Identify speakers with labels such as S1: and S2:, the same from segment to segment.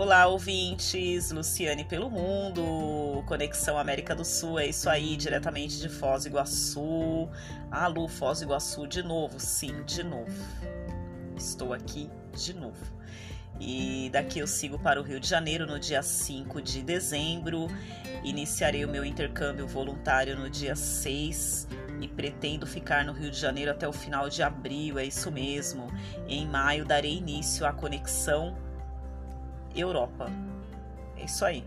S1: Olá, ouvintes! Luciane pelo Mundo, Conexão América do Sul, é isso aí, diretamente de Foz do Iguaçu. Alô, Foz do Iguaçu, de novo, sim, de novo. Estou aqui de novo. E daqui eu sigo para o Rio de Janeiro no dia 5 de dezembro. Iniciarei o meu intercâmbio voluntário no dia 6 e pretendo ficar no Rio de Janeiro até o final de abril, é isso mesmo. Em maio darei início à conexão Europa. É isso aí.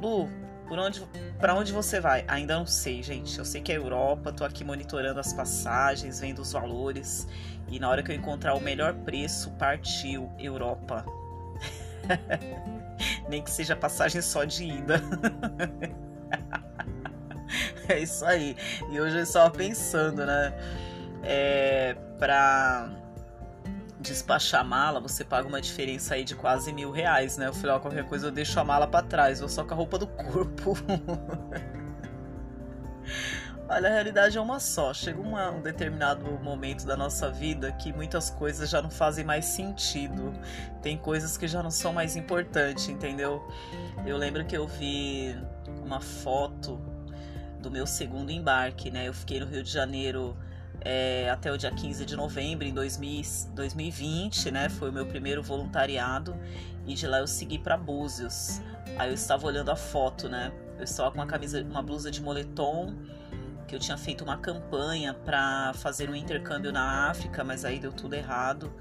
S1: Lu, por onde, para onde você vai? Ainda não sei, gente. Eu sei que é Europa, tô aqui monitorando as passagens, vendo os valores. E na hora que eu encontrar o melhor preço, partiu Europa. Nem que seja passagem só de ida. é isso aí. E hoje eu estava pensando, né? É, despachar mala, você paga uma diferença aí de quase mil reais, né? Eu falei, ó, qualquer coisa eu deixo a mala para trás, vou só com a roupa do corpo. Olha, a realidade é uma só. Chega uma, um determinado momento da nossa vida que muitas coisas já não fazem mais sentido. Tem coisas que já não são mais importantes, entendeu? Eu lembro que eu vi uma foto do meu segundo embarque, né? Eu fiquei no Rio de Janeiro é, até o dia 15 de novembro em 2000, 2020, né? Foi o meu primeiro voluntariado e de lá eu segui para Búzios. Aí eu estava olhando a foto, né? Eu estava com uma camisa, uma blusa de moletom que eu tinha feito uma campanha para fazer um intercâmbio na África, mas aí deu tudo errado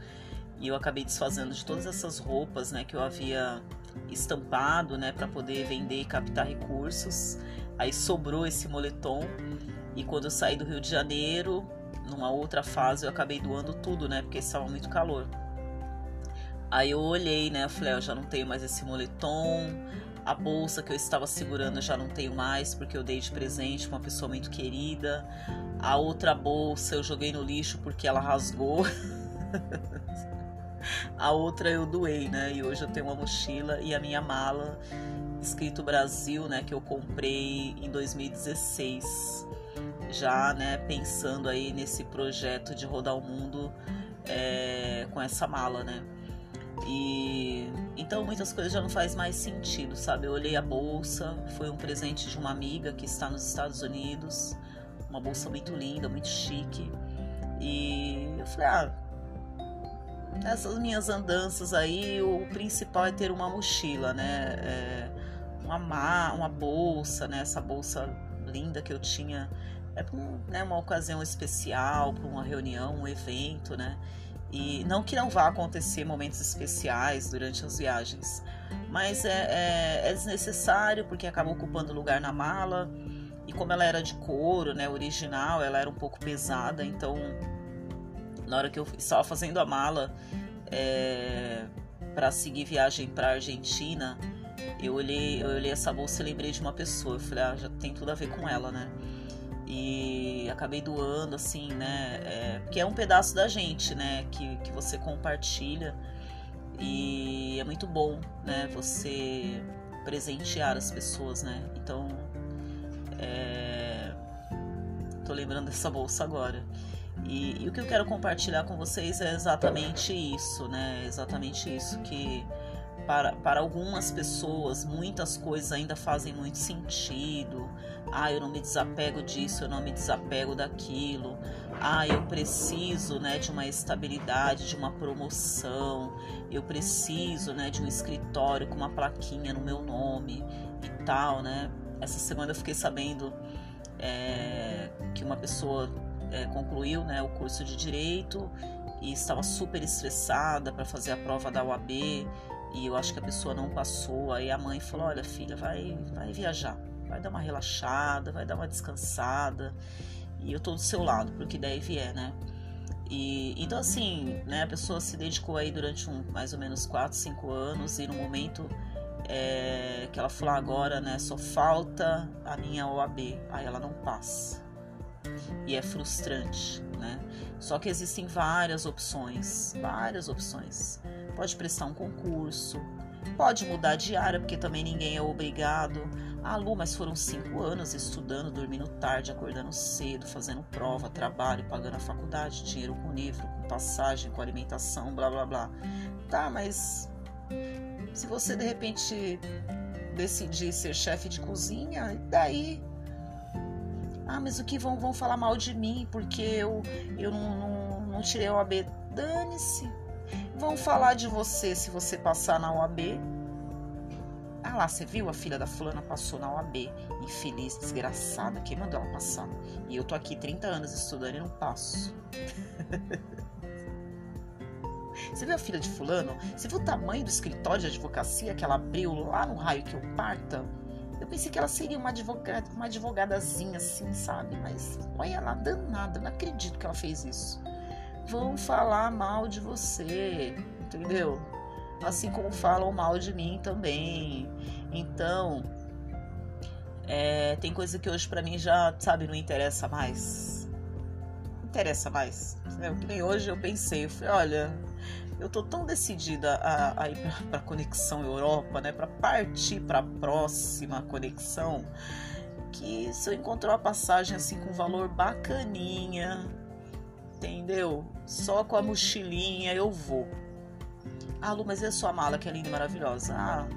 S1: e eu acabei desfazendo de todas essas roupas, né, que eu havia estampado, né, para poder vender e captar recursos. Aí sobrou esse moletom e quando eu saí do Rio de Janeiro, numa outra fase eu acabei doando tudo, né? Porque estava muito calor. Aí eu olhei, né? Eu falei, eu já não tenho mais esse moletom. A bolsa que eu estava segurando eu já não tenho mais, porque eu dei de presente uma pessoa muito querida. A outra bolsa eu joguei no lixo porque ela rasgou. a outra eu doei, né? E hoje eu tenho uma mochila e a minha mala escrito Brasil, né, que eu comprei em 2016 já né, pensando aí nesse projeto de rodar o mundo é, com essa mala, né? E então muitas coisas já não faz mais sentido, sabe? Eu olhei a bolsa, foi um presente de uma amiga que está nos Estados Unidos, uma bolsa muito linda, muito chique. E eu falei, ah, essas minhas andanças aí, o principal é ter uma mochila, né? É, uma, uma bolsa, né? Essa bolsa linda que eu tinha é um, né, uma ocasião especial, para uma reunião, um evento, né? E não que não vá acontecer momentos especiais durante as viagens, mas é, é, é desnecessário porque acaba ocupando lugar na mala. E como ela era de couro, né, original, ela era um pouco pesada, então na hora que eu estava fazendo a mala é, para seguir viagem para Argentina, eu olhei, eu olhei essa bolsa e lembrei de uma pessoa. Eu falei, ah, já tem tudo a ver com ela, né? E acabei doando assim, né? É, porque é um pedaço da gente, né? Que, que você compartilha e é muito bom, né? Você presentear as pessoas, né? Então, é... tô lembrando dessa bolsa agora. E, e o que eu quero compartilhar com vocês é exatamente isso, né? Exatamente isso que para, para algumas pessoas, muitas coisas ainda fazem muito sentido. Ah, eu não me desapego disso, eu não me desapego daquilo. Ah, eu preciso, né, de uma estabilidade, de uma promoção. Eu preciso, né, de um escritório com uma plaquinha no meu nome e tal, né? Essa semana eu fiquei sabendo é, que uma pessoa é, concluiu, né, o curso de direito e estava super estressada para fazer a prova da UAB e eu acho que a pessoa não passou. Aí a mãe falou: Olha, filha, vai, vai viajar, vai dar uma relaxada, vai dar uma descansada. E eu tô do seu lado, porque daí vier, né? E, então, assim, né, a pessoa se dedicou aí durante um, mais ou menos 4, 5 anos, e no momento é, que ela falou agora, né, só falta a minha OAB, aí ela não passa. E é frustrante, né? Só que existem várias opções, várias opções pode prestar um concurso, pode mudar de área, porque também ninguém é obrigado. Ah, Lu, mas foram cinco anos estudando, dormindo tarde, acordando cedo, fazendo prova, trabalho, pagando a faculdade, dinheiro com livro, com passagem, com alimentação, blá blá blá. Tá, mas Se você de repente decidir ser chefe de cozinha, e daí? Ah, mas o que vão, vão falar mal de mim porque eu, eu não, não, não tirei a OAB? Dane-se. Vão falar de você se você passar na OAB. Ah lá, você viu? A filha da fulana passou na OAB. Infeliz, desgraçada. Quem mandou ela passar? E eu tô aqui 30 anos estudando e não passo. Você viu a filha de fulano? Você viu o tamanho do escritório de advocacia que ela abriu lá no raio que eu parta? Eu pensei que ela seria uma, advogada, uma advogadazinha assim, sabe? Mas olha ela danada, não acredito que ela fez isso. Vão falar mal de você, entendeu? Assim como falam mal de mim também. Então, é, tem coisa que hoje para mim já, sabe, não interessa mais. Não interessa mais. Entendeu? Que nem hoje eu pensei, eu falei, olha, eu tô tão decidida a, a ir para a conexão Europa, né, para partir para a próxima conexão, que se eu encontrar uma passagem assim com valor bacaninha, entendeu? Só com a mochilinha eu vou. Ah, Lu, mas e a sua mala que é linda e maravilhosa? Ah,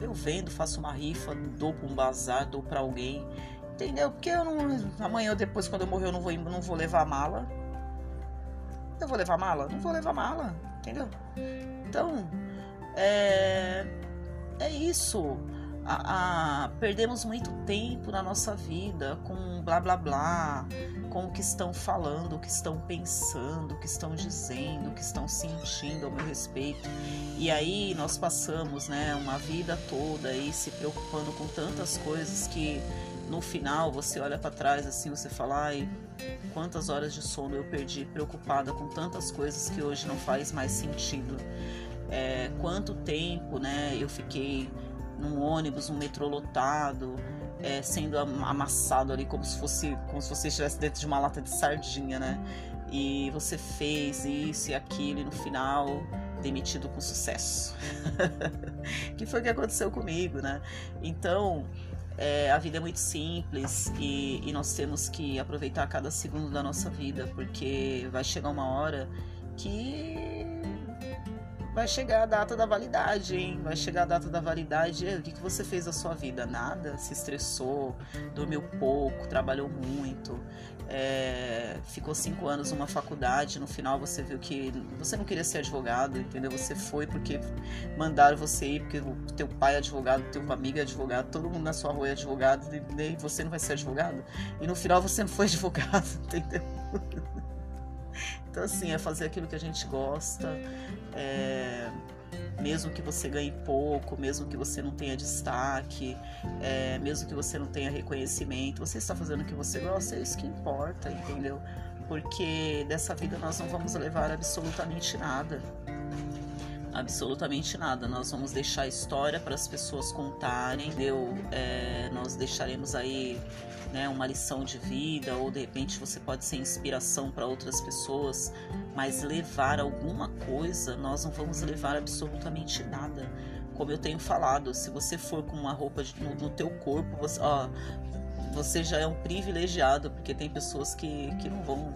S1: eu vendo, faço uma rifa, dou para um bazar, dou para alguém, entendeu? Porque eu não, amanhã ou depois, quando eu morrer, eu não vou, não vou levar mala eu vou levar mala? Não vou levar mala, entendeu? Então, é, é isso. A, a, perdemos muito tempo na nossa vida com blá blá blá, com o que estão falando, o que estão pensando, o que estão dizendo, o que estão sentindo ao meu respeito. E aí nós passamos, né, uma vida toda aí se preocupando com tantas coisas que no final você olha para trás assim, você fala, ai, quantas horas de sono eu perdi preocupada com tantas coisas que hoje não faz mais sentido. É, quanto tempo, né, eu fiquei num ônibus, um metrô lotado, é, sendo amassado ali como se fosse como se você estivesse dentro de uma lata de sardinha, né? E você fez isso e aquilo e no final demitido com sucesso. que foi o que aconteceu comigo, né? Então, é, a vida é muito simples e, e nós temos que aproveitar cada segundo da nossa vida, porque vai chegar uma hora que vai chegar a data da validade, hein? Vai chegar a data da validade. O que, que você fez da sua vida? Nada? Se estressou, dormiu pouco, trabalhou muito, é, ficou cinco anos numa faculdade, no final você viu que você não queria ser advogado, entendeu? Você foi porque mandaram você ir, porque o teu pai é advogado, teu amigo é advogado, todo mundo na sua rua é advogado, e você não vai ser advogado. E no final você não foi advogado, entendeu? Então, assim, é fazer aquilo que a gente gosta, é, mesmo que você ganhe pouco, mesmo que você não tenha destaque, é, mesmo que você não tenha reconhecimento, você está fazendo o que você gosta, é isso que importa, entendeu? Porque dessa vida nós não vamos levar absolutamente nada. Absolutamente nada. Nós vamos deixar a história para as pessoas contarem, entendeu? É, nós deixaremos aí né, uma lição de vida, ou de repente você pode ser inspiração para outras pessoas, mas levar alguma coisa, nós não vamos levar absolutamente nada. Como eu tenho falado, se você for com uma roupa de, no, no teu corpo, você, ó, você já é um privilegiado, porque tem pessoas que, que não vão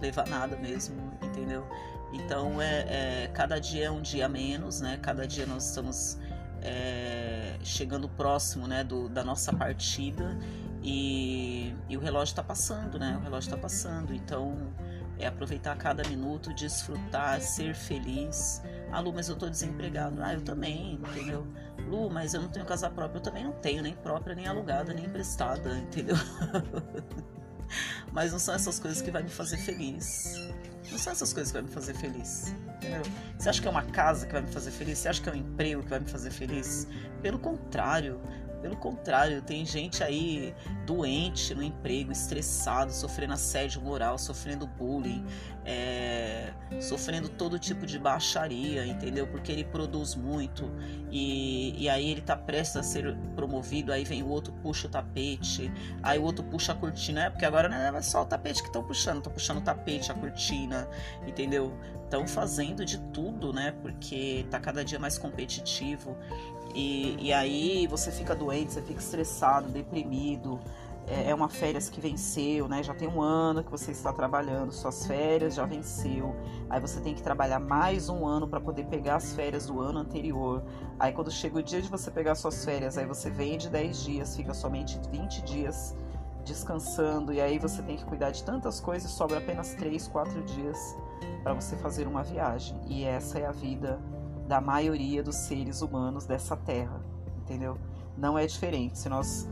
S1: levar nada mesmo, entendeu? Então é, é cada dia é um dia menos, né? Cada dia nós estamos é, chegando próximo, né, do, da nossa partida e, e o relógio está passando, né? O relógio está passando. Então, é aproveitar cada minuto, desfrutar, ser feliz. Ah, Lu, mas eu estou desempregado. Ah, eu também, entendeu? Lu, mas eu não tenho casa própria. Eu também não tenho, nem própria, nem alugada, nem emprestada, entendeu? mas não são essas coisas que vai me fazer feliz. Não são essas coisas que vai me fazer feliz. Entendeu? Você acha que é uma casa que vai me fazer feliz? Você acha que é um emprego que vai me fazer feliz? Pelo contrário, pelo contrário, tem gente aí doente no emprego, estressado, sofrendo assédio moral, sofrendo bullying, é, sofrendo todo tipo de baixaria, entendeu? Porque ele produz muito e, e aí ele tá prestes a ser promovido, aí vem o outro, puxa o tapete, aí o outro puxa a cortina, é porque agora não é só o tapete que estão puxando, estão puxando o tapete, a cortina, entendeu? Estão fazendo de tudo, né? Porque tá cada dia mais competitivo. E, e aí você fica doente, você fica estressado, deprimido, é, é uma férias que venceu, né? Já tem um ano que você está trabalhando, suas férias já venceu. Aí você tem que trabalhar mais um ano para poder pegar as férias do ano anterior. Aí quando chega o dia de você pegar suas férias, aí você vende 10 dias, fica somente 20 dias descansando e aí você tem que cuidar de tantas coisas, sobra apenas 3, 4 dias para você fazer uma viagem. E essa é a vida da maioria dos seres humanos dessa terra, entendeu? Não é diferente. Se nós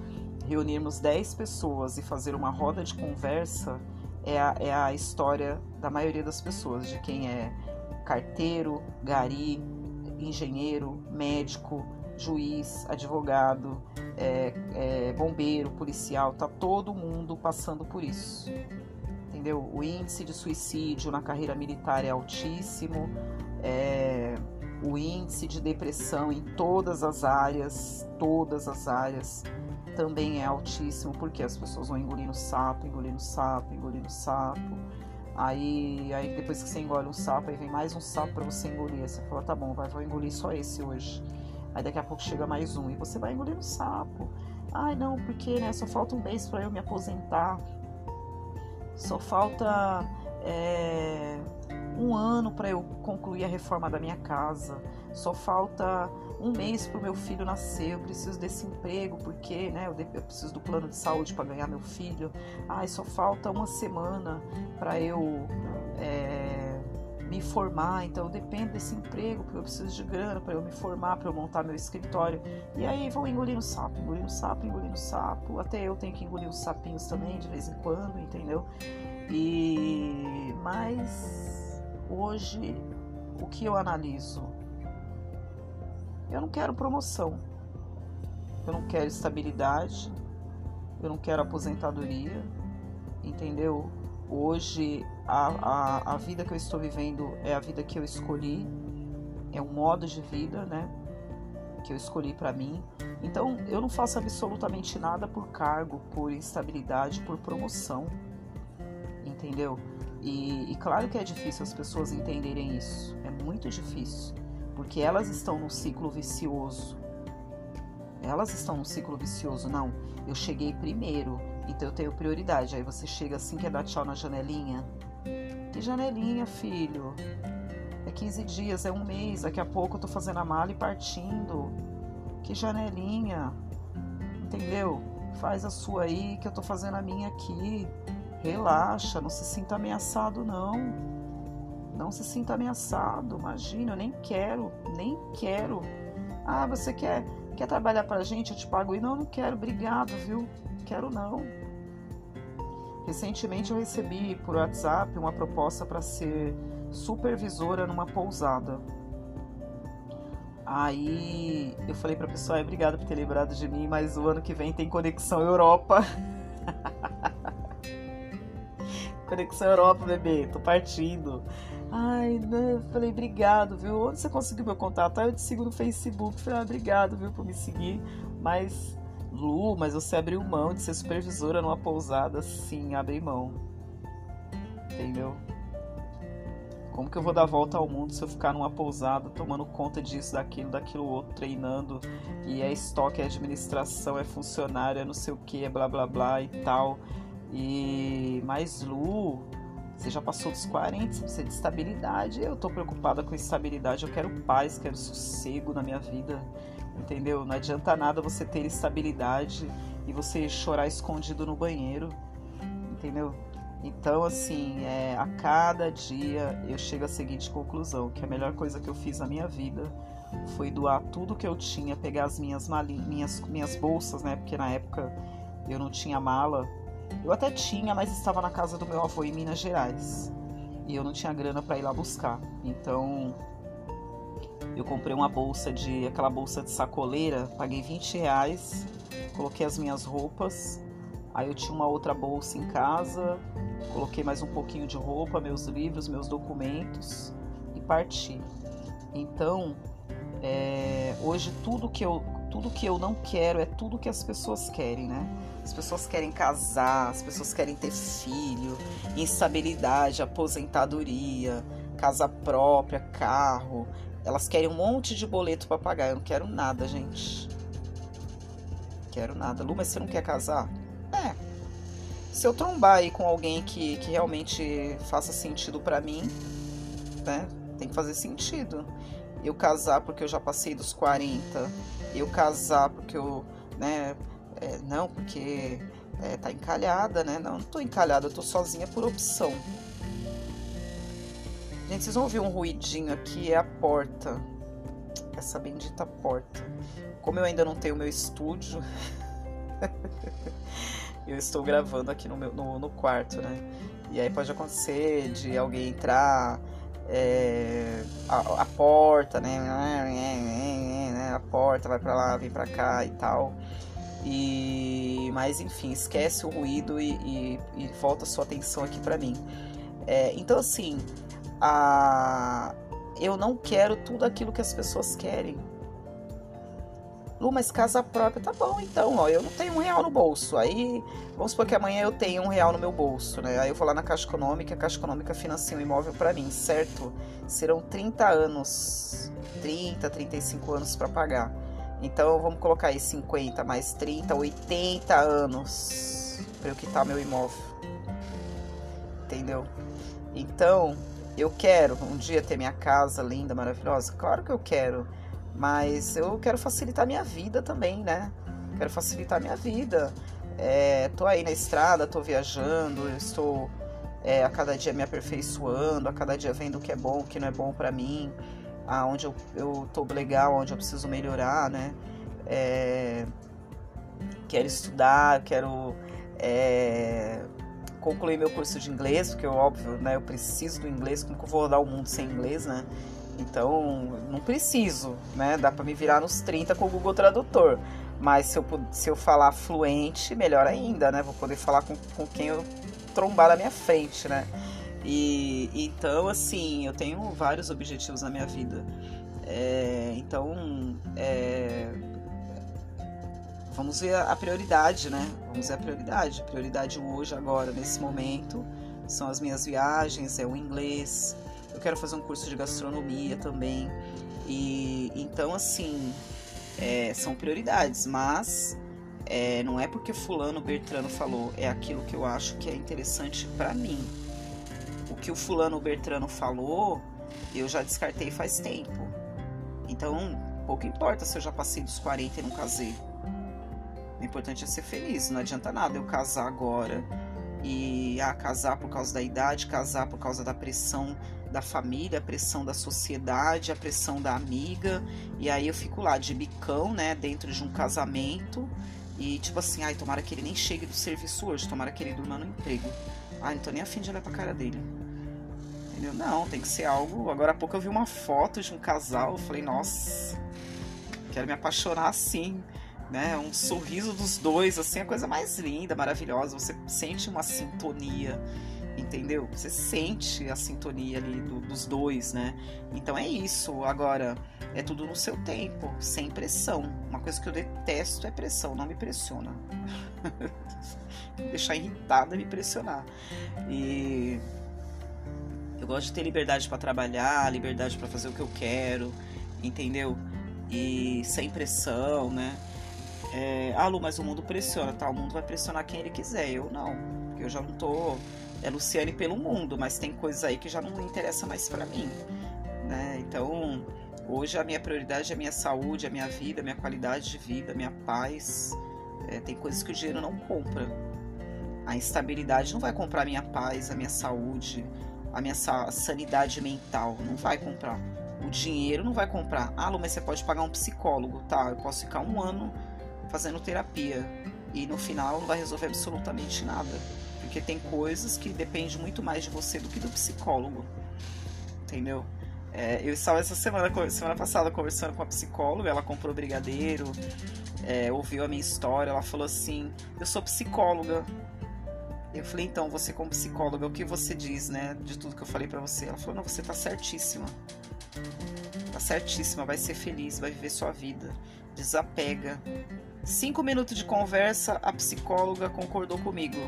S1: reunirmos 10 pessoas e fazer uma roda de conversa, é a, é a história da maioria das pessoas, de quem é carteiro, gari, engenheiro, médico, juiz, advogado, é, é, bombeiro, policial, tá todo mundo passando por isso. Entendeu? O índice de suicídio na carreira militar é altíssimo, é, o índice de depressão em todas as áreas, todas as áreas também é altíssimo, porque as pessoas vão engolindo sapo, engolindo sapo, engolindo sapo. Aí, aí depois que você engole um sapo, aí vem mais um sapo para você engolir. Aí você fala, tá bom, vai, vou engolir só esse hoje. Aí daqui a pouco chega mais um e você vai engolindo sapo. Ai, não, porque né, só falta um mês para eu me aposentar. Só falta é, um ano para eu concluir a reforma da minha casa. Só falta um mês para o meu filho nascer, eu preciso desse emprego porque né, eu, preciso do plano de saúde para ganhar meu filho. Ai, só falta uma semana para eu é, me formar, então eu dependo desse emprego porque eu preciso de grana para eu me formar, para eu montar meu escritório. E aí vou engolindo sapo, engolindo sapo, engolindo sapo. Até eu tenho que engolir os sapinhos também de vez em quando, entendeu? E mas hoje o que eu analiso eu não quero promoção. Eu não quero estabilidade. Eu não quero aposentadoria. Entendeu? Hoje a, a, a vida que eu estou vivendo é a vida que eu escolhi. É um modo de vida, né? Que eu escolhi para mim. Então eu não faço absolutamente nada por cargo, por instabilidade, por promoção. Entendeu? E, e claro que é difícil as pessoas entenderem isso. É muito difícil porque elas estão num ciclo vicioso. Elas estão num ciclo vicioso, não. Eu cheguei primeiro, então eu tenho prioridade. Aí você chega assim, quer dar tchau na janelinha. Que janelinha, filho? É 15 dias, é um mês, daqui a pouco eu tô fazendo a mala e partindo. Que janelinha? Entendeu? Faz a sua aí, que eu tô fazendo a minha aqui. Relaxa, não se sinta ameaçado, não. Não se sinta ameaçado, imagina, eu nem quero, nem quero. Ah, você quer, quer trabalhar pra gente? Eu te pago. E não, não quero, obrigado, viu? Quero não. Recentemente eu recebi por WhatsApp uma proposta para ser supervisora numa pousada. Aí eu falei pra pessoa, obrigado por ter lembrado de mim, mas o ano que vem tem conexão Europa. conexão Europa, bebê, tô partindo. Ai, né? Falei, obrigado, viu? Onde você conseguiu meu contato? Ah, eu te sigo no Facebook. Falei, ah, obrigado, viu, por me seguir. Mas, Lu, mas você abriu mão de ser supervisora numa pousada? Sim, abri mão. Entendeu? Como que eu vou dar volta ao mundo se eu ficar numa pousada tomando conta disso, daquilo, daquilo outro, treinando? E é estoque, é administração, é funcionário, é não sei o que, é blá blá blá e tal. E mais Lu, você já passou dos 40, você precisa de estabilidade. Eu tô preocupada com estabilidade, eu quero paz, quero sossego na minha vida, entendeu? Não adianta nada você ter estabilidade e você chorar escondido no banheiro, entendeu? Então, assim, é, a cada dia eu chego à seguinte conclusão: que a melhor coisa que eu fiz na minha vida foi doar tudo que eu tinha, pegar as minhas minhas, minhas bolsas, né? Porque na época eu não tinha mala eu até tinha, mas estava na casa do meu avô em Minas Gerais. E eu não tinha grana para ir lá buscar. Então eu comprei uma bolsa de. aquela bolsa de sacoleira, paguei 20 reais, coloquei as minhas roupas. Aí eu tinha uma outra bolsa em casa, coloquei mais um pouquinho de roupa, meus livros, meus documentos e parti. Então, é, hoje tudo que eu tudo que eu não quero é tudo que as pessoas querem, né? As pessoas querem casar, as pessoas querem ter filho, instabilidade, aposentadoria, casa própria, carro. Elas querem um monte de boleto para pagar. Eu não quero nada, gente. Quero nada. Lu, mas você não quer casar? É, Se eu trombar aí com alguém que, que realmente faça sentido para mim, né? Tem que fazer sentido. Eu casar porque eu já passei dos 40, eu casar porque eu, né? É, não, porque é, tá encalhada, né? Não, não tô encalhada, eu tô sozinha por opção. Gente, vocês vão ouvir um ruidinho aqui, é a porta. Essa bendita porta. Como eu ainda não tenho meu estúdio, eu estou gravando aqui no, meu, no, no, quarto, né? E aí pode acontecer de alguém entrar, é, a, a, porta, né? A porta vai para lá, vem para cá e tal. E, mas enfim, esquece o ruído e, e, e volta sua atenção aqui para mim. É, então assim, a, eu não quero tudo aquilo que as pessoas querem. Lu, mas casa própria, tá bom então, ó, eu não tenho um real no bolso. Aí, vamos supor que amanhã eu tenho um real no meu bolso, né? Aí eu vou lá na Caixa Econômica, a Caixa Econômica financia um imóvel para mim, certo? Serão 30 anos, 30, 35 anos para pagar. Então vamos colocar aí 50 mais 30, 80 anos para eu quitar meu imóvel. Entendeu? Então, eu quero um dia ter minha casa linda, maravilhosa? Claro que eu quero. Mas eu quero facilitar minha vida também, né? Quero facilitar minha vida. É, tô aí na estrada, tô viajando, estou é, a cada dia me aperfeiçoando, a cada dia vendo o que é bom, o que não é bom para mim, aonde eu, eu tô legal, onde eu preciso melhorar, né? É, quero estudar, quero é, concluir meu curso de inglês, porque óbvio, né, eu preciso do inglês, como que eu vou rodar o mundo sem inglês, né? Então, não preciso, né? Dá para me virar nos 30 com o Google Tradutor. Mas se eu, se eu falar fluente, melhor ainda, né? Vou poder falar com, com quem eu trombar na minha frente, né? E então, assim, eu tenho vários objetivos na minha vida. É, então, é, vamos ver a prioridade, né? Vamos ver a prioridade. Prioridade hoje, agora, nesse momento, são as minhas viagens, é o inglês. Quero fazer um curso de gastronomia também. E então, assim, é, são prioridades, mas é, não é porque fulano Bertrano falou, é aquilo que eu acho que é interessante para mim. O que o fulano Bertrano falou, eu já descartei faz tempo. Então, pouco importa se eu já passei dos 40 e não casei. O importante é ser feliz. Não adianta nada eu casar agora e ah, casar por causa da idade, casar por causa da pressão da família, a pressão da sociedade, a pressão da amiga. E aí eu fico lá de bicão, né, dentro de um casamento. E tipo assim, ai, tomara que ele nem chegue do serviço hoje, tomara que ele durma no emprego. Ai, não tô nem afim de olhar pra cara dele. Entendeu? Não, tem que ser algo. Agora há pouco eu vi uma foto de um casal, eu falei, nossa, quero me apaixonar assim né? Um sorriso dos dois, assim, a coisa mais linda, maravilhosa. Você sente uma sintonia, entendeu? Você sente a sintonia ali do, dos dois, né? Então é isso. Agora, é tudo no seu tempo, sem pressão. Uma coisa que eu detesto é pressão, não me pressiona. deixar irritada me pressionar. E eu gosto de ter liberdade para trabalhar, liberdade para fazer o que eu quero, entendeu? E sem pressão, né? É, ah, Lu, mas o mundo pressiona, tá? O mundo vai pressionar quem ele quiser. Eu não, porque eu já não tô. É Luciane pelo mundo, mas tem coisas aí que já não interessa mais para mim, né? Então, hoje a minha prioridade é a minha saúde, a minha vida, a minha qualidade de vida, a minha paz. É, tem coisas que o dinheiro não compra. A instabilidade não vai comprar a minha paz, a minha saúde, a minha sanidade mental. Não vai comprar. O dinheiro não vai comprar. Ah, Lu, mas você pode pagar um psicólogo. Tá, eu posso ficar um ano fazendo terapia e no final não vai resolver absolutamente nada, porque tem coisas que dependem muito mais de você do que do psicólogo, entendeu? É, eu estava essa semana, semana passada, conversando com a psicóloga, ela comprou brigadeiro, é, ouviu a minha história, ela falou assim: Eu sou psicóloga. Eu falei: Então, você, como psicóloga, o que você diz, né, de tudo que eu falei para você? Ela falou: Não, você tá certíssima. Tá certíssima, vai ser feliz, vai viver sua vida. Desapega. Cinco minutos de conversa, a psicóloga concordou comigo.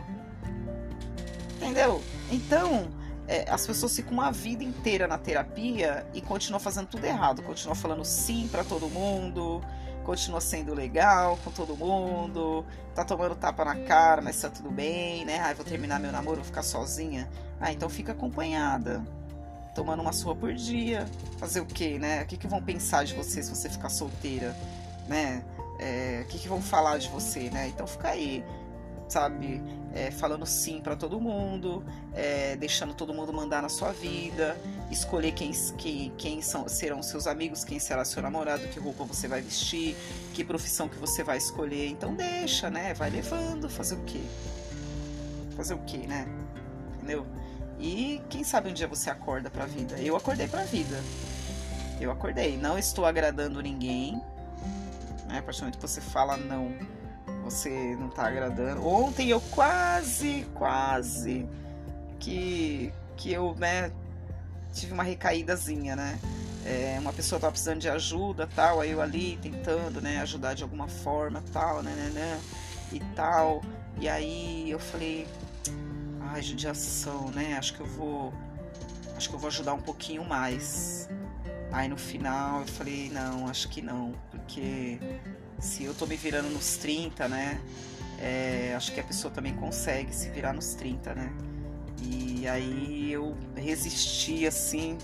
S1: Entendeu? Então, é, as pessoas ficam uma vida inteira na terapia e continuam fazendo tudo errado. Continuam falando sim para todo mundo, continua sendo legal com todo mundo, tá tomando tapa na cara, mas tá tudo bem, né? Ah, vou terminar meu namoro, vou ficar sozinha. Ah, então fica acompanhada. Tomando uma sua por dia. Fazer o quê, né? O que, que vão pensar de você se você ficar solteira, né? É, o que, que vão falar de você, né? Então fica aí sabe, é, falando sim para todo mundo, é, deixando todo mundo mandar na sua vida, escolher quem, quem, quem são, serão seus amigos, quem será seu namorado, que roupa você vai vestir, que profissão que você vai escolher. Então deixa, né? Vai levando, fazer o quê? Fazer o quê, né? Entendeu? E quem sabe um dia você acorda pra vida. Eu acordei pra vida. Eu acordei. Não estou agradando ninguém. Né? A partir do momento que você fala não você não tá agradando. Ontem eu quase, quase que, que eu, né, tive uma recaídazinha, né? É, uma pessoa tava precisando de ajuda, tal, aí eu ali tentando, né, ajudar de alguma forma, tal, né, né, né, e tal. E aí eu falei, ai, judiação, né? Acho que eu vou, acho que eu vou ajudar um pouquinho mais. Aí no final eu falei, não, acho que não, porque se eu tô me virando nos 30, né? É, acho que a pessoa também consegue se virar nos 30, né? E aí eu resisti assim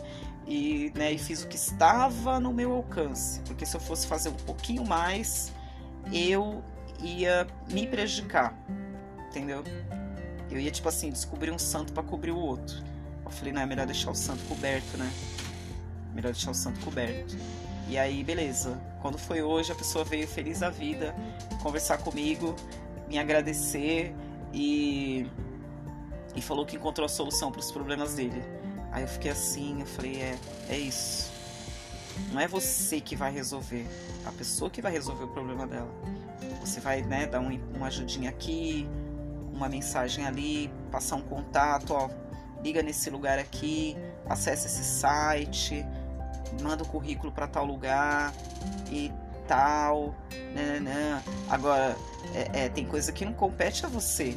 S1: e, né, e fiz o que estava no meu alcance, porque se eu fosse fazer um pouquinho mais, eu ia me prejudicar, entendeu? Eu ia tipo assim descobrir um santo para cobrir o outro. Eu falei, não é melhor deixar o santo coberto, né? Melhor deixar o santo coberto. E aí, beleza. Quando foi hoje, a pessoa veio feliz da vida conversar comigo, me agradecer e, e falou que encontrou a solução para os problemas dele. Aí eu fiquei assim, eu falei, é, é isso. Não é você que vai resolver, a pessoa que vai resolver o problema dela. Você vai, né, dar um, uma ajudinha aqui, uma mensagem ali, passar um contato, ó, liga nesse lugar aqui, acesse esse site, manda o currículo para tal lugar e tal. Né. Agora, é, é, tem coisa que não compete a você.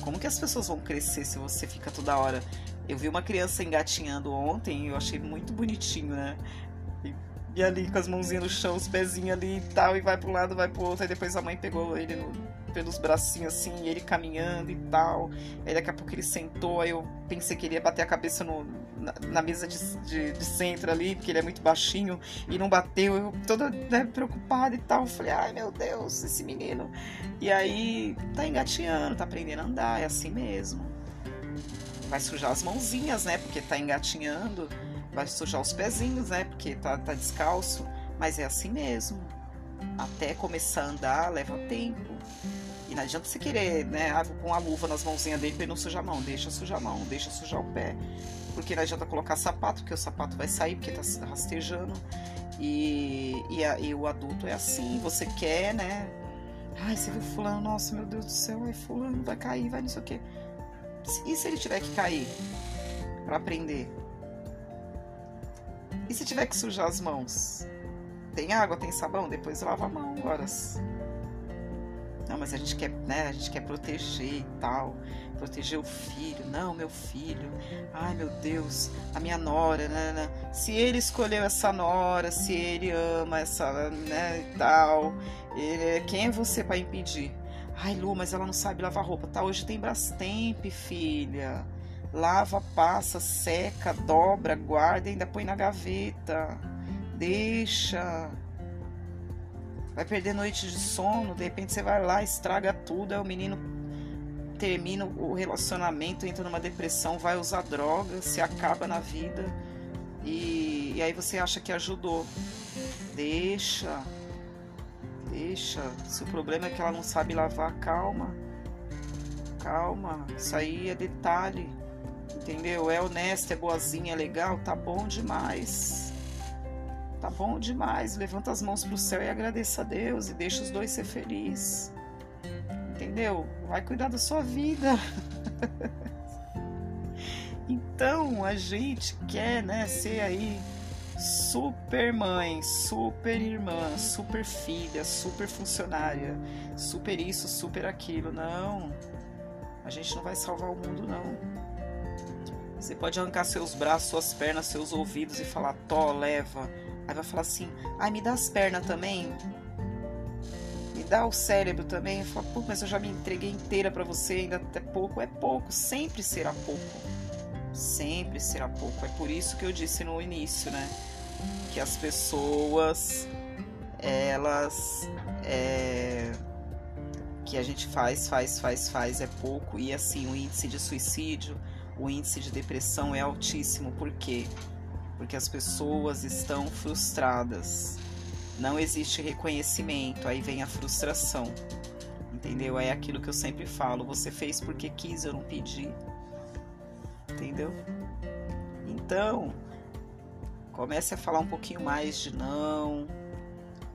S1: Como que as pessoas vão crescer se você fica toda hora? Eu vi uma criança engatinhando ontem e eu achei muito bonitinho, né? E, e ali com as mãozinhas no chão, os pezinhos ali e tal, e vai para um lado, vai pro outro, aí depois a mãe pegou ele no, pelos bracinhos assim, e ele caminhando e tal. Aí daqui a pouco ele sentou, aí eu pensei que ele ia bater a cabeça no, na, na mesa de, de, de, centro ali, porque ele é muito baixinho, e não bateu. Eu toda né, preocupada e tal. Falei, ai meu Deus, esse menino. E aí tá engatinhando, tá aprendendo a andar, é assim mesmo. Vai sujar as mãozinhas, né? Porque tá engatinhando. Vai sujar os pezinhos, né? Porque tá, tá descalço. Mas é assim mesmo. Até começar a andar leva tempo. Não adianta você querer, né? Ah, com a luva nas mãozinhas dele pra ele não sujar a mão. Deixa sujar a mão, deixa sujar o pé. Porque não adianta colocar sapato, porque o sapato vai sair, porque tá rastejando. E, e, a, e o adulto é assim, você quer, né? Ai, você viu fulano, nossa, meu Deus do céu, ai, fulano vai cair, vai não sei o quê. E se ele tiver que cair para aprender? E se tiver que sujar as mãos? Tem água, tem sabão, depois lava a mão, horas. Não, mas a gente quer, né? A gente quer proteger e tal. Proteger o filho. Não, meu filho. Ai, meu Deus. A minha nora, né, né? Se ele escolheu essa nora, se ele ama essa, né, e tal. Ele, quem é você para impedir? Ai, Lu, mas ela não sabe lavar roupa. Tá, hoje tem Brastemp, filha. Lava, passa, seca, dobra, guarda ainda põe na gaveta. Deixa vai perder noite de sono, de repente você vai lá, estraga tudo, aí o menino termina o relacionamento, entra numa depressão, vai usar droga, se acaba na vida e, e aí você acha que ajudou. Deixa, deixa. Se o problema é que ela não sabe lavar, calma, calma. Isso aí é detalhe, entendeu? É honesta, é boazinha, é legal, tá bom demais. Tá bom demais. Levanta as mãos pro céu e agradeça a Deus e deixa os dois ser felizes. Entendeu? Vai cuidar da sua vida. então, a gente quer, né, ser aí super mãe, super irmã, super filha, super funcionária, super isso, super aquilo. Não. A gente não vai salvar o mundo, não. Você pode arrancar seus braços, suas pernas, seus ouvidos e falar: Tó, leva Aí vai falar assim: ai, me dá as pernas também. dá o cérebro também, fala, pô, mas eu já me entreguei inteira para você, ainda é pouco, é pouco, sempre será pouco. Sempre será pouco. É por isso que eu disse no início, né? Que as pessoas, elas, é, que a gente faz, faz, faz, faz é pouco e assim o índice de suicídio, o índice de depressão é altíssimo. Por quê? Porque as pessoas estão frustradas não existe reconhecimento, aí vem a frustração. Entendeu? É aquilo que eu sempre falo, você fez porque quis, eu não pedi. Entendeu? Então, comece a falar um pouquinho mais de não,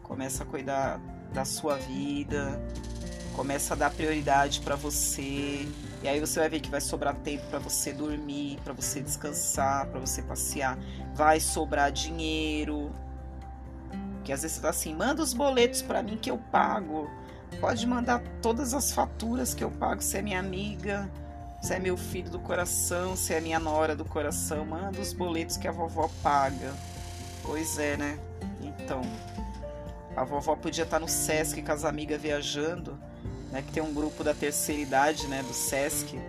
S1: comece a cuidar da sua vida, comece a dar prioridade para você. E aí você vai ver que vai sobrar tempo para você dormir, para você descansar, para você passear. Vai sobrar dinheiro, que às vezes você tá assim, manda os boletos para mim que eu pago. Pode mandar todas as faturas que eu pago, se é minha amiga, se é meu filho do coração, se é minha nora do coração, manda os boletos que a vovó paga. Pois é, né? Então, a vovó podia estar tá no Sesc com as amigas viajando, né? Que tem um grupo da terceira idade, né? Do Sesc,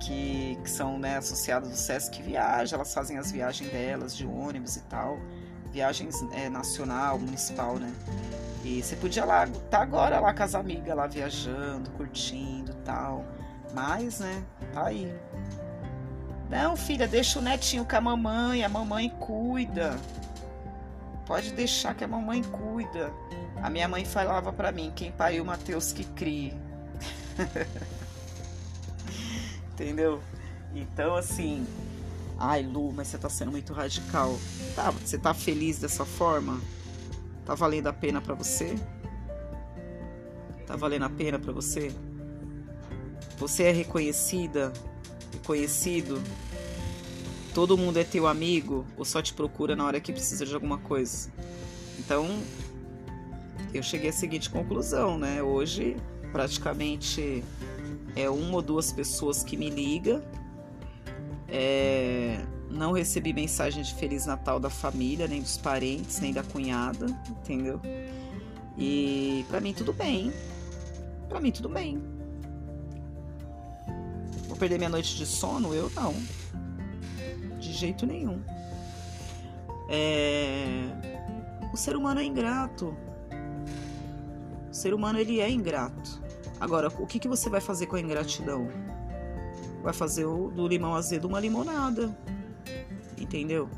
S1: que, que são né, associados do Sesc que viaja, elas fazem as viagens delas de ônibus e tal viagens é, nacional, municipal, né? E você podia lá, tá agora lá com as amigas lá viajando, curtindo tal. Mas, né, tá aí. Não, filha, deixa o netinho com a mamãe, a mamãe cuida. Pode deixar que a mamãe cuida. A minha mãe falava para mim, quem pariu Mateus que crie. Entendeu? Então, assim, Ai, Lu, mas você tá sendo muito radical. Tá, você tá feliz dessa forma? Tá valendo a pena para você? Tá valendo a pena para você? Você é reconhecida, reconhecido? Todo mundo é teu amigo ou só te procura na hora que precisa de alguma coisa? Então, eu cheguei à seguinte conclusão, né? Hoje, praticamente é uma ou duas pessoas que me ligam é, não recebi mensagem de Feliz Natal da família, nem dos parentes, nem da cunhada, entendeu? E para mim tudo bem. Para mim tudo bem. Vou perder minha noite de sono? Eu não. Jeito nenhum. É... O ser humano é ingrato. O ser humano ele é ingrato. Agora, o que, que você vai fazer com a ingratidão? vai fazer o, do limão azedo uma limonada. Entendeu?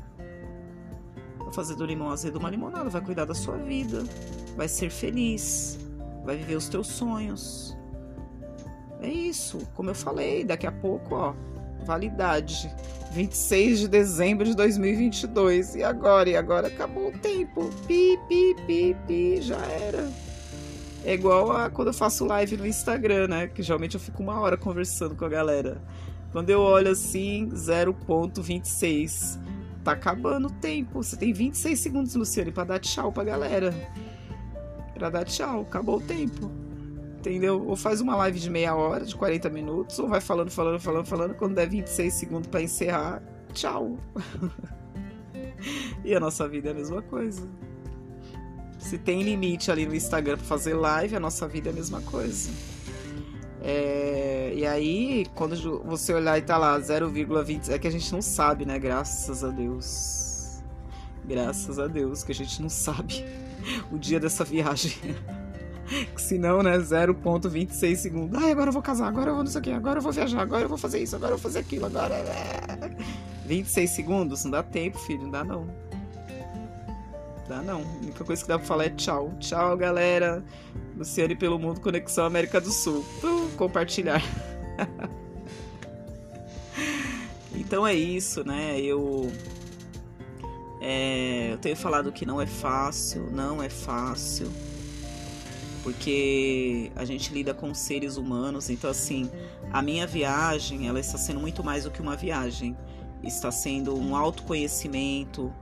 S1: Vai fazer do limão azedo uma limonada, vai cuidar da sua vida, vai ser feliz, vai viver os teus sonhos. É isso, como eu falei, daqui a pouco, ó, validade 26 de dezembro de 2022. E agora? E agora acabou o tempo. Pi, pi, pi, pi, já era. É igual a quando eu faço live no Instagram, né? Que geralmente eu fico uma hora conversando com a galera. Quando eu olho assim, 0.26. Tá acabando o tempo. Você tem 26 segundos, Luciane, para dar tchau pra galera. Pra dar tchau. Acabou o tempo. Entendeu? Ou faz uma live de meia hora, de 40 minutos, ou vai falando, falando, falando, falando. Quando der 26 segundos para encerrar, tchau. e a nossa vida é a mesma coisa. Se tem limite ali no Instagram para fazer live, a nossa vida é a mesma coisa. É, e aí, quando você olhar e tá lá 0,20, é que a gente não sabe, né? Graças a Deus. Graças a Deus que a gente não sabe o dia dessa viagem. Que senão, né, 0,26 segundos. Ai, agora eu vou casar, agora eu vou não sei o que, agora eu vou viajar, agora eu vou fazer isso, agora eu vou fazer aquilo, agora. 26 segundos? Não dá tempo, filho, não dá não. Dá não. A única coisa que dá pra falar é tchau. Tchau, galera. Luciane pelo Mundo, Conexão América do Sul. Compartilhar. então é isso, né? Eu. É, eu tenho falado que não é fácil, não é fácil, porque a gente lida com seres humanos, então assim, a minha viagem, ela está sendo muito mais do que uma viagem, está sendo um autoconhecimento,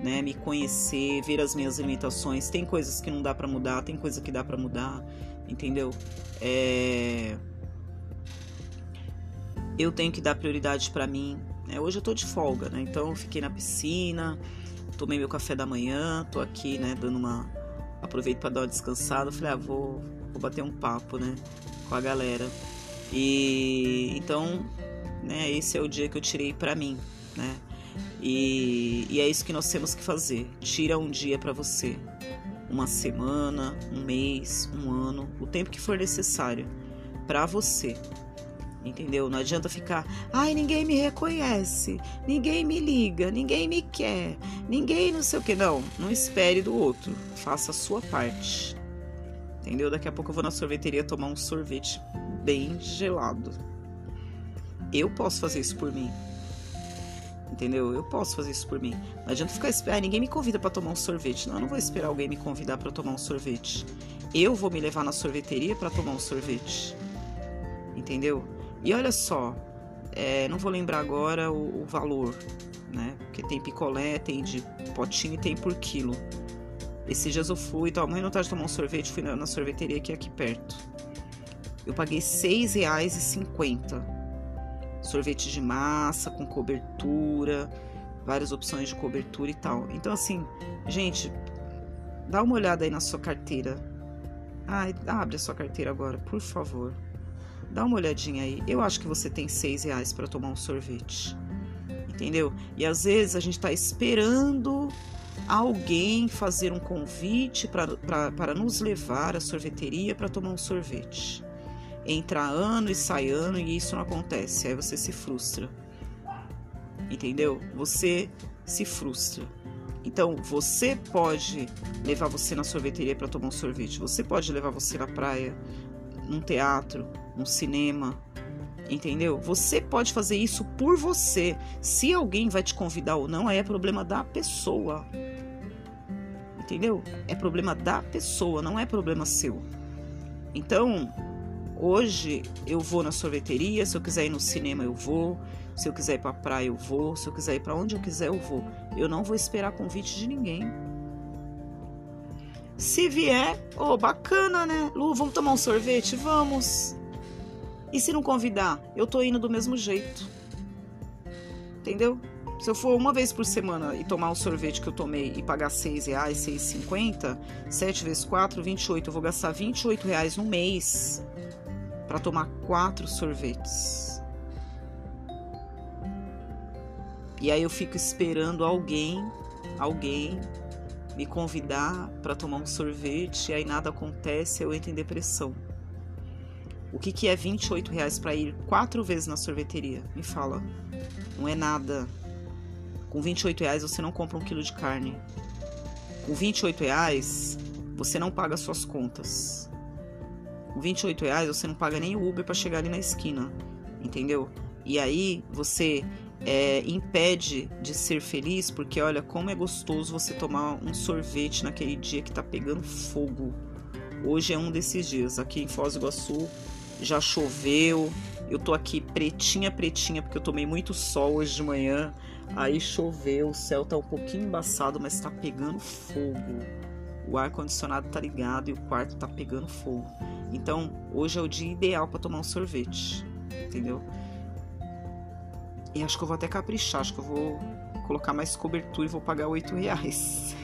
S1: né? Me conhecer, ver as minhas limitações. Tem coisas que não dá para mudar, tem coisa que dá para mudar, entendeu? É... Eu tenho que dar prioridade para mim. Né? Hoje eu tô de folga, né? Então eu fiquei na piscina, tomei meu café da manhã, tô aqui, né? Dando uma aproveito para dar uma descansada. Falei, ah, vou vou bater um papo, né, com a galera. E então, né, esse é o dia que eu tirei para mim, né? E, e é isso que nós temos que fazer. Tira um dia para você, uma semana, um mês, um ano, o tempo que for necessário para você. Entendeu? Não adianta ficar, ai, ninguém me reconhece, ninguém me liga, ninguém me quer, ninguém não sei o que. Não, não espere do outro. Faça a sua parte. Entendeu? Daqui a pouco eu vou na sorveteria tomar um sorvete bem gelado. Eu posso fazer isso por mim. Entendeu? Eu posso fazer isso por mim. Não adianta ficar esperando. Ah, ninguém me convida para tomar um sorvete. Não, eu não vou esperar alguém me convidar para tomar um sorvete. Eu vou me levar na sorveteria para tomar um sorvete. Entendeu? E olha só, é, não vou lembrar agora o, o, valor, né? Porque tem picolé, tem de potinho e tem por quilo. Esses dias eu fui, então, amanhã não tarde tomar um sorvete, fui na, na sorveteria aqui, aqui perto. Eu paguei R$ 6,50. Sorvete de massa, com cobertura, várias opções de cobertura e tal. Então, assim, gente, dá uma olhada aí na sua carteira. Ai, abre a sua carteira agora, por favor. Dá uma olhadinha aí. Eu acho que você tem seis reais para tomar um sorvete. Entendeu? E às vezes a gente está esperando alguém fazer um convite para nos levar à sorveteria para tomar um sorvete. Entra ano e sai ano e isso não acontece. Aí você se frustra. Entendeu? Você se frustra. Então, você pode levar você na sorveteria para tomar um sorvete. Você pode levar você na praia, num teatro, um cinema, entendeu? Você pode fazer isso por você. Se alguém vai te convidar ou não, aí é problema da pessoa. Entendeu? É problema da pessoa, não é problema seu. Então, hoje eu vou na sorveteria, se eu quiser ir no cinema eu vou, se eu quiser ir pra praia eu vou, se eu quiser ir para onde eu quiser eu vou. Eu não vou esperar convite de ninguém. Se vier, oh, bacana, né? Lu, vamos tomar um sorvete? Vamos. E se não convidar, eu tô indo do mesmo jeito. Entendeu? Se eu for uma vez por semana e tomar o sorvete que eu tomei e pagar seis reais, seis cinquenta, sete vezes quatro, vinte e oito, eu vou gastar vinte e oito reais no mês para tomar quatro sorvetes. E aí eu fico esperando alguém, alguém me convidar para tomar um sorvete e aí nada acontece, eu entro em depressão. O que, que é 28 reais para ir quatro vezes na sorveteria? Me fala. Não é nada. Com 28 reais você não compra um quilo de carne. Com 28 reais você não paga suas contas. Com 28 reais você não paga nem o Uber para chegar ali na esquina. Entendeu? E aí você é, impede de ser feliz porque olha como é gostoso você tomar um sorvete naquele dia que tá pegando fogo. Hoje é um desses dias. Aqui em Foz do Iguaçu já choveu. Eu tô aqui pretinha, pretinha, porque eu tomei muito sol hoje de manhã. Aí choveu, o céu tá um pouquinho embaçado, mas tá pegando fogo. O ar condicionado tá ligado e o quarto tá pegando fogo. Então, hoje é o dia ideal para tomar um sorvete, entendeu? E acho que eu vou até caprichar, acho que eu vou colocar mais cobertura e vou pagar oito reais.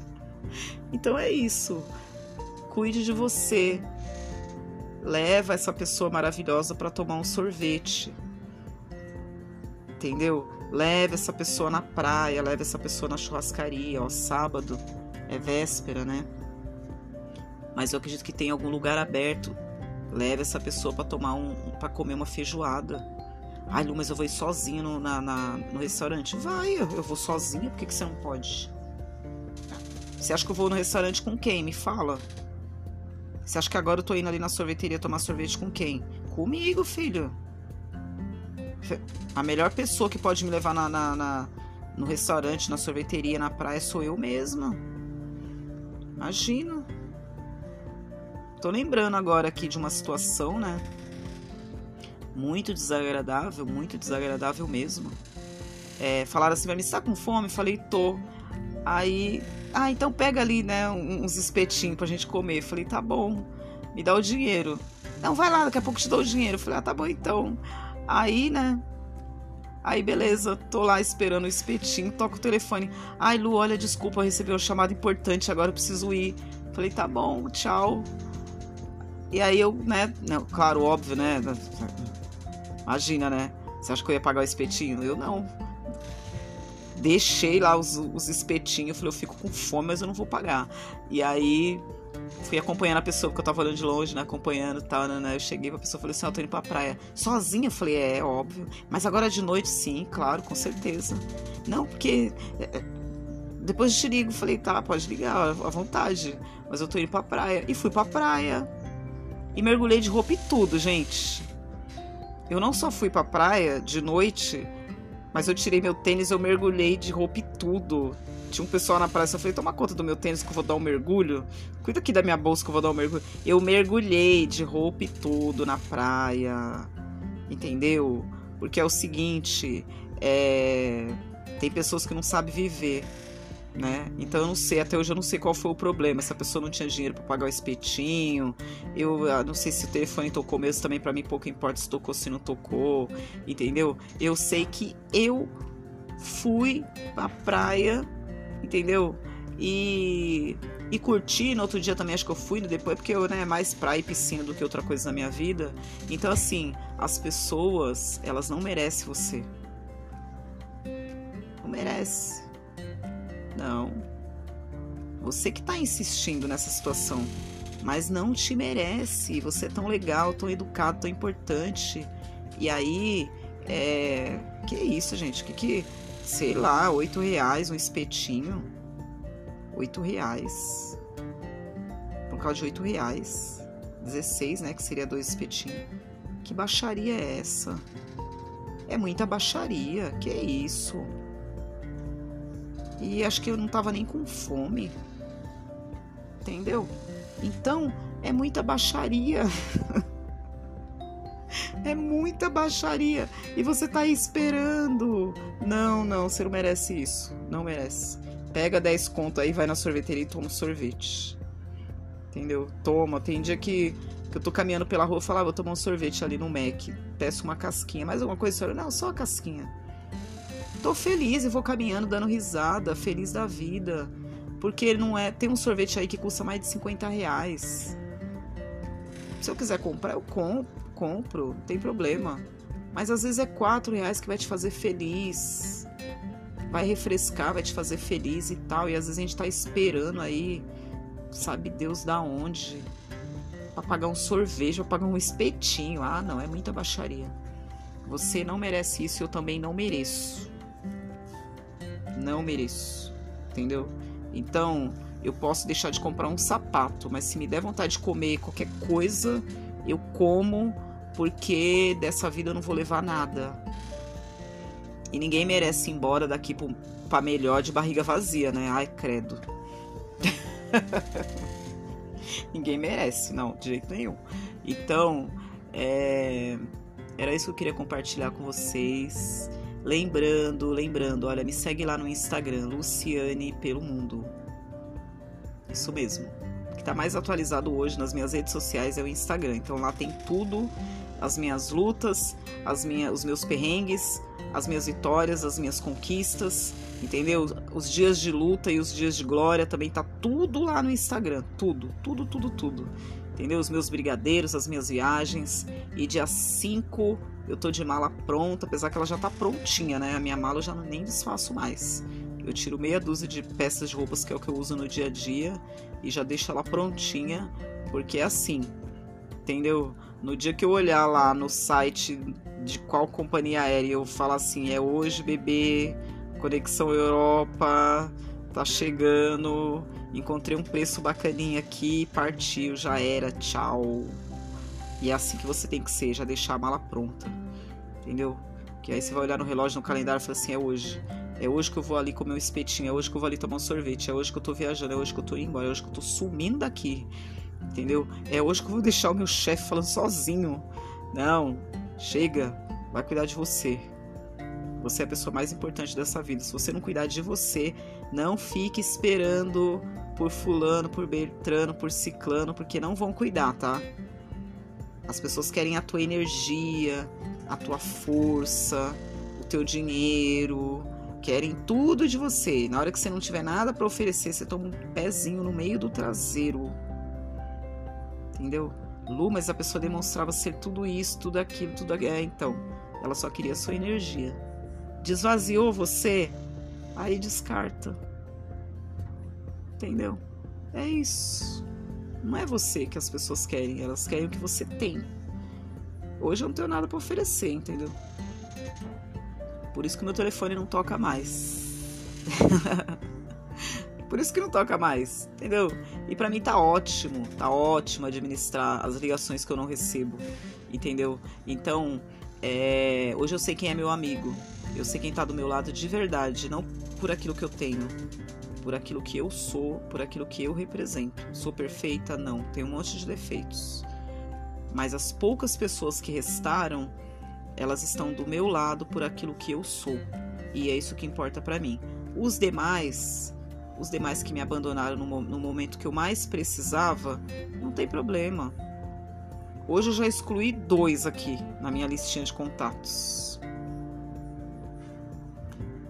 S1: então é isso. Cuide de você, leva essa pessoa maravilhosa para tomar um sorvete. Entendeu? Leva essa pessoa na praia, leva essa pessoa na churrascaria, ó, sábado é véspera, né? Mas eu acredito que tem algum lugar aberto. Leva essa pessoa para tomar um, para comer uma feijoada. Ai, Lu, mas eu vou ir sozinho no, na, na, no restaurante. Vai, eu, vou sozinha, por que, que você não pode? Você acha que eu vou no restaurante com quem? Me fala. Você acha que agora eu tô indo ali na sorveteria tomar sorvete com quem? Comigo, filho. A melhor pessoa que pode me levar na, na, na, no restaurante, na sorveteria, na praia sou eu mesma. Imagina. Tô lembrando agora aqui de uma situação, né? Muito desagradável, muito desagradável mesmo. É, falaram assim pra mim, você tá com fome? Falei, tô. Aí ah, então pega ali, né, uns espetinhos pra gente comer. falei, tá bom, me dá o dinheiro. Não, vai lá, daqui a pouco te dou o dinheiro. falei, ah, tá bom então. Aí, né, Aí, beleza, tô lá esperando o espetinho, toco o telefone. Ai, Lu, olha, desculpa, eu recebi uma chamada importante, agora eu preciso ir. Falei, tá bom, tchau.
S2: E aí eu, né, claro, óbvio, né? Imagina, né? Você acha que eu ia pagar o espetinho? Eu não. Deixei lá os, os espetinhos, falei, eu fico com fome, mas eu não vou pagar. E aí fui acompanhando a pessoa, porque eu tava olhando de longe, né? Acompanhando e tal, né, né? Eu cheguei pra pessoa e falei assim, ó, oh, tô indo pra praia. Sozinha? Eu falei, é, é, óbvio. Mas agora de noite, sim, claro, com certeza. Não, porque. É, é, depois te ligo, falei, tá, pode ligar, à vontade. Mas eu tô indo pra praia. E fui pra praia. E mergulhei de roupa e tudo, gente. Eu não só fui pra praia de noite, mas eu tirei meu tênis, eu mergulhei de roupa e tudo. Tinha um pessoal na praia, eu falei, toma conta do meu tênis que eu vou dar um mergulho. Cuida aqui da minha bolsa que eu vou dar um mergulho. Eu mergulhei de roupa e tudo na praia. Entendeu? Porque é o seguinte, é... tem pessoas que não sabem viver né? Então eu não sei, até hoje eu não sei qual foi o problema. Se a pessoa não tinha dinheiro para pagar o espetinho, eu ah, não sei se o telefone tocou mesmo, também para mim pouco importa se tocou se não tocou, entendeu? Eu sei que eu fui pra praia, entendeu? E e curti, no outro dia também acho que eu fui, depois porque eu, né, mais praia e piscina do que outra coisa na minha vida. Então assim, as pessoas, elas não merecem você. Não merece não. Você que está insistindo nessa situação, mas não te merece. Você é tão legal, tão educado, tão importante. E aí, é. Que isso, gente? Que que. Sei lá, oito reais um espetinho. Oito reais. Por causa de oito reais. 16, né? Que seria dois espetinhos. Que baixaria é essa? É muita baixaria. Que isso? E acho que eu não tava nem com fome. Entendeu? Então, é muita baixaria. é muita baixaria. E você tá aí esperando. Não, não, você não merece isso. Não merece. Pega 10 conto aí, vai na sorveteria e toma um sorvete. Entendeu? Toma. Tem dia que, que eu tô caminhando pela rua e falo, ah, vou tomar um sorvete ali no Mac. Peço uma casquinha. Mais alguma coisa? Não, só a casquinha tô feliz e vou caminhando, dando risada, feliz da vida. Porque não é. Tem um sorvete aí que custa mais de 50 reais. Se eu quiser comprar, eu compro, compro, não tem problema. Mas às vezes é 4 reais que vai te fazer feliz. Vai refrescar, vai te fazer feliz e tal. E às vezes a gente tá esperando aí, sabe Deus da onde, pra pagar um sorvete, pra pagar um espetinho. Ah, não, é muita baixaria. Você não merece isso, eu também não mereço não mereço, entendeu? Então, eu posso deixar de comprar um sapato, mas se me der vontade de comer qualquer coisa, eu como, porque dessa vida eu não vou levar nada. E ninguém merece ir embora daqui para melhor de barriga vazia, né? Ai, credo. ninguém merece, não, de jeito nenhum. Então, é... era isso que eu queria compartilhar com vocês. Lembrando, lembrando, olha, me segue lá no Instagram, Luciane pelo Mundo. Isso mesmo. O que está mais atualizado hoje nas minhas redes sociais é o Instagram. Então lá tem tudo, as minhas lutas, as minhas, os meus perrengues, as minhas vitórias, as minhas conquistas, entendeu? Os dias de luta e os dias de glória também tá tudo lá no Instagram, tudo, tudo, tudo, tudo. Entendeu? Os meus brigadeiros, as minhas viagens. E dia 5 eu tô de mala pronta, apesar que ela já tá prontinha, né? A minha mala eu já nem desfaço mais. Eu tiro meia dúzia de peças de roupas que é o que eu uso no dia a dia e já deixo ela prontinha, porque é assim, entendeu? No dia que eu olhar lá no site de qual companhia aérea eu falar assim, é hoje, bebê, conexão Europa, tá chegando, encontrei um preço bacaninha aqui, partiu, já era, tchau. E é assim que você tem que ser, já deixar a mala pronta. Entendeu? Que aí você vai olhar no relógio, no calendário e falar assim: é hoje. É hoje que eu vou ali comer um espetinho, é hoje que eu vou ali tomar um sorvete, é hoje que eu tô viajando, é hoje que eu tô indo embora, é hoje que eu tô sumindo daqui. Entendeu? É hoje que eu vou deixar o meu chefe falando sozinho. Não, chega, vai cuidar de você. Você é a pessoa mais importante dessa vida. Se você não cuidar de você, não fique esperando por fulano, por Bertrano, por ciclano, porque não vão cuidar, tá? As pessoas querem a tua energia, a tua força, o teu dinheiro, querem tudo de você. Na hora que você não tiver nada para oferecer, você toma um pezinho no meio do traseiro. Entendeu? Lu, mas a pessoa demonstrava ser tudo isso, tudo aquilo, tudo aquilo. É, então, ela só queria sua energia. Desvaziou você, aí descarta. Entendeu? É isso. Não é você que as pessoas querem, elas querem o que você tem. Hoje eu não tenho nada para oferecer, entendeu? Por isso que meu telefone não toca mais. Por isso que não toca mais, entendeu? E para mim tá ótimo, tá ótimo administrar as ligações que eu não recebo, entendeu? Então, é... hoje eu sei quem é meu amigo, eu sei quem tá do meu lado de verdade, não por aquilo que eu tenho, por aquilo que eu sou, por aquilo que eu represento. Sou perfeita? Não, tenho um monte de defeitos. Mas as poucas pessoas que restaram, elas estão do meu lado por aquilo que eu sou. E é isso que importa para mim. Os demais, os demais que me abandonaram no, no momento que eu mais precisava, não tem problema. Hoje eu já excluí dois aqui na minha listinha de contatos.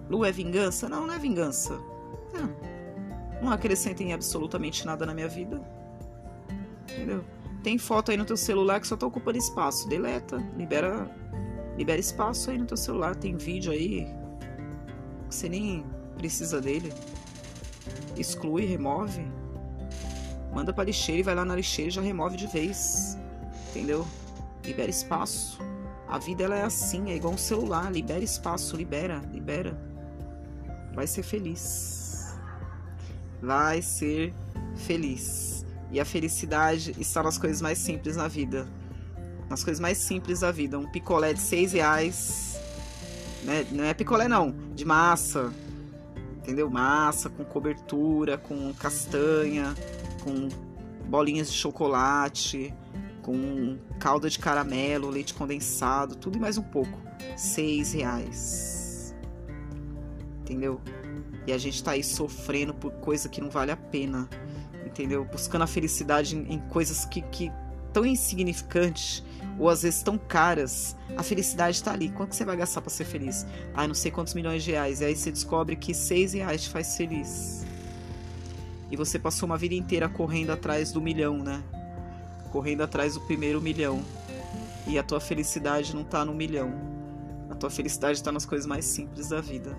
S2: Lu é vingança? Não, não é vingança. É. Não acrescentem absolutamente nada na minha vida. Entendeu? Tem foto aí no teu celular que só tá ocupando espaço. Deleta, libera, libera espaço aí no teu celular. Tem vídeo aí que você nem precisa dele. Exclui, remove. Manda pra lixeira e vai lá na lixeira e já remove de vez. Entendeu? Libera espaço. A vida ela é assim, é igual um celular. Libera espaço, libera, libera. Vai ser feliz. Vai ser feliz. E a felicidade está nas coisas mais simples na vida. Nas coisas mais simples da vida. Um picolé de seis reais. Né? Não é picolé não, de massa. Entendeu? Massa com cobertura, com castanha, com bolinhas de chocolate, com calda de caramelo, leite condensado, tudo e mais um pouco. Seis reais entendeu? E a gente tá aí sofrendo por coisa que não vale a pena, entendeu? Buscando a felicidade em, em coisas que, que tão insignificantes ou às vezes tão caras. A felicidade tá ali. Quanto você vai gastar para ser feliz? Ai, não sei quantos milhões de reais. E aí você descobre que seis reais te faz feliz. E você passou uma vida inteira correndo atrás do milhão, né? Correndo atrás do primeiro milhão. E a tua felicidade não tá no milhão. A tua felicidade tá nas coisas mais simples da vida.